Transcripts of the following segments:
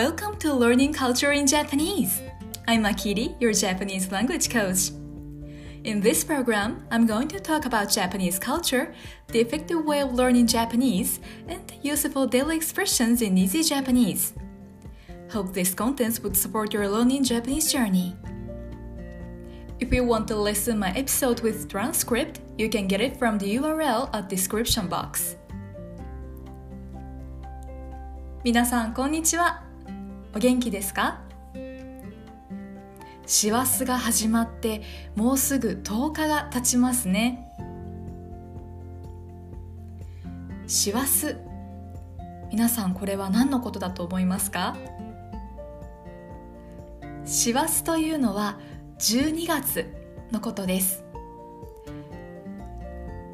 Welcome to Learning Culture in Japanese. I'm Akiri, your Japanese language coach. In this program, I'm going to talk about Japanese culture, the effective way of learning Japanese, and useful daily expressions in easy Japanese. Hope this content would support your learning Japanese journey. If you want to listen my episode with transcript, you can get it from the URL at description box. 皆さんこんにちは。 お元気ですか？師走が始まってもうすぐ10日が経ちますね。師走皆さんこれは何のことだと思いますか？師走というのは12月のことです。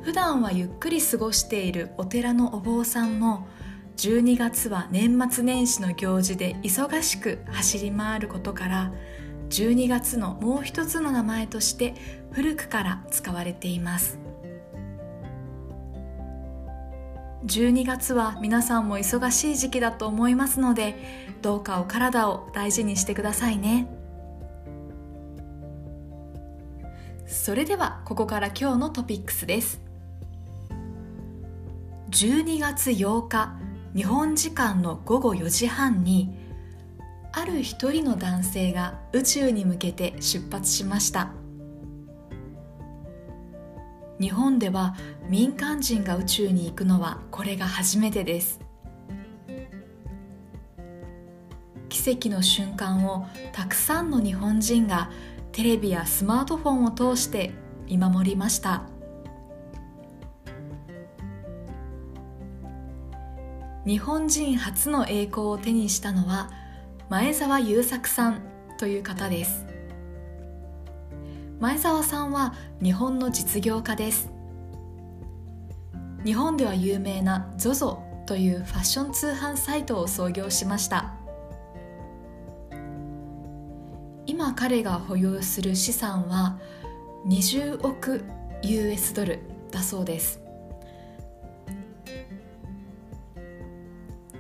普段はゆっくり過ごしているお寺のお坊さんも12月は年末年始の行事で忙しく走り回ることから12月のもう一つの名前として古くから使われています。12月は皆さんも忙しい時期だと思いますのでどうかお体を大事にしてくださいね。それではここから今日のトピックスです。12月8日日本時間の午後4時半にある一人の男性が宇宙に向けて出発しました。日本では民間人が宇宙に行くのはこれが初めてです。奇跡の瞬間をたくさんの日本人がテレビやスマートフォンを通して見守りました。日本人初の栄光を手にしたのは前澤友作さんという方です。前澤さんは日本の実業家です。日本では有名な ZOZO というファッション通販サイトを創業しました。今彼が保有する資産は20億 US ドルだそうです。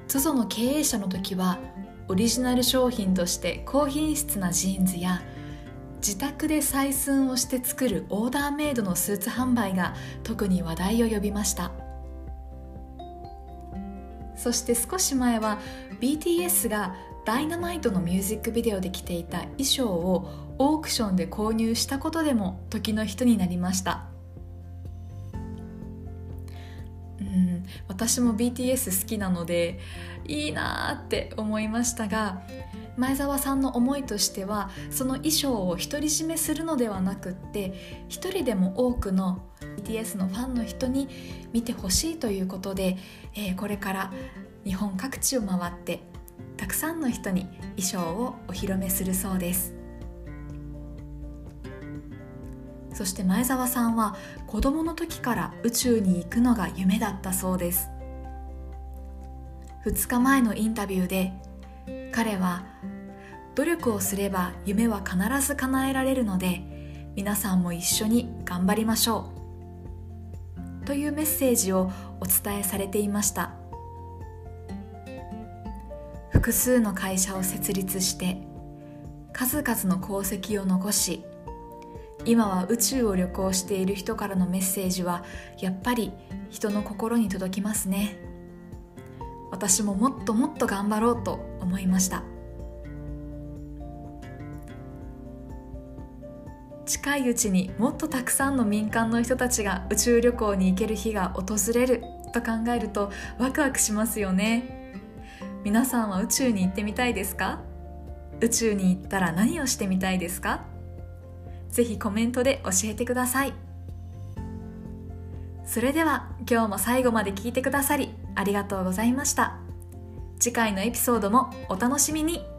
ZOZO の経営者の時はオリジナル商品として高品質なジーンズや自宅で採寸をして作るオーダーメイドのスーツ販売が特に話題を呼びました。そして少し前は BTS がダイナマイトのミュージックビデオで着ていた衣装をオークションで購入したことでも時の人になりました。私も BTS 好きなのでいいなーって思いましたが前澤さんの思いとしてはその衣装を独り占めするのではなくって一人でも多くの BTS のファンの人に見てほしいということで、えー、これから日本各地を回ってたくさんの人に衣装をお披露目するそうです。そして前澤さんは子供の時から宇宙に行くのが夢だったそうです。2日前のインタビューで彼は努力をすれば夢は必ず叶えられるので皆さんも一緒に頑張りましょう。というメッセージをお伝えされていました。複数の会社を設立して数々の功績を残し今は宇宙を旅行している人からのメッセージはやっぱり人の心に届きますね。私ももっともっと頑張ろうと思いました。近いうちにもっとたくさんの民間の人たちが宇宙旅行に行ける日が訪れると考えるとワクワクしますよね。皆さんは宇宙に行ってみたいですか？宇宙に行ったら何をしてみたいですか？ぜひコメントで教えてください。それでは今日も最後まで聞いてくださりありがとうございました。次回のエピソードもお楽しみに。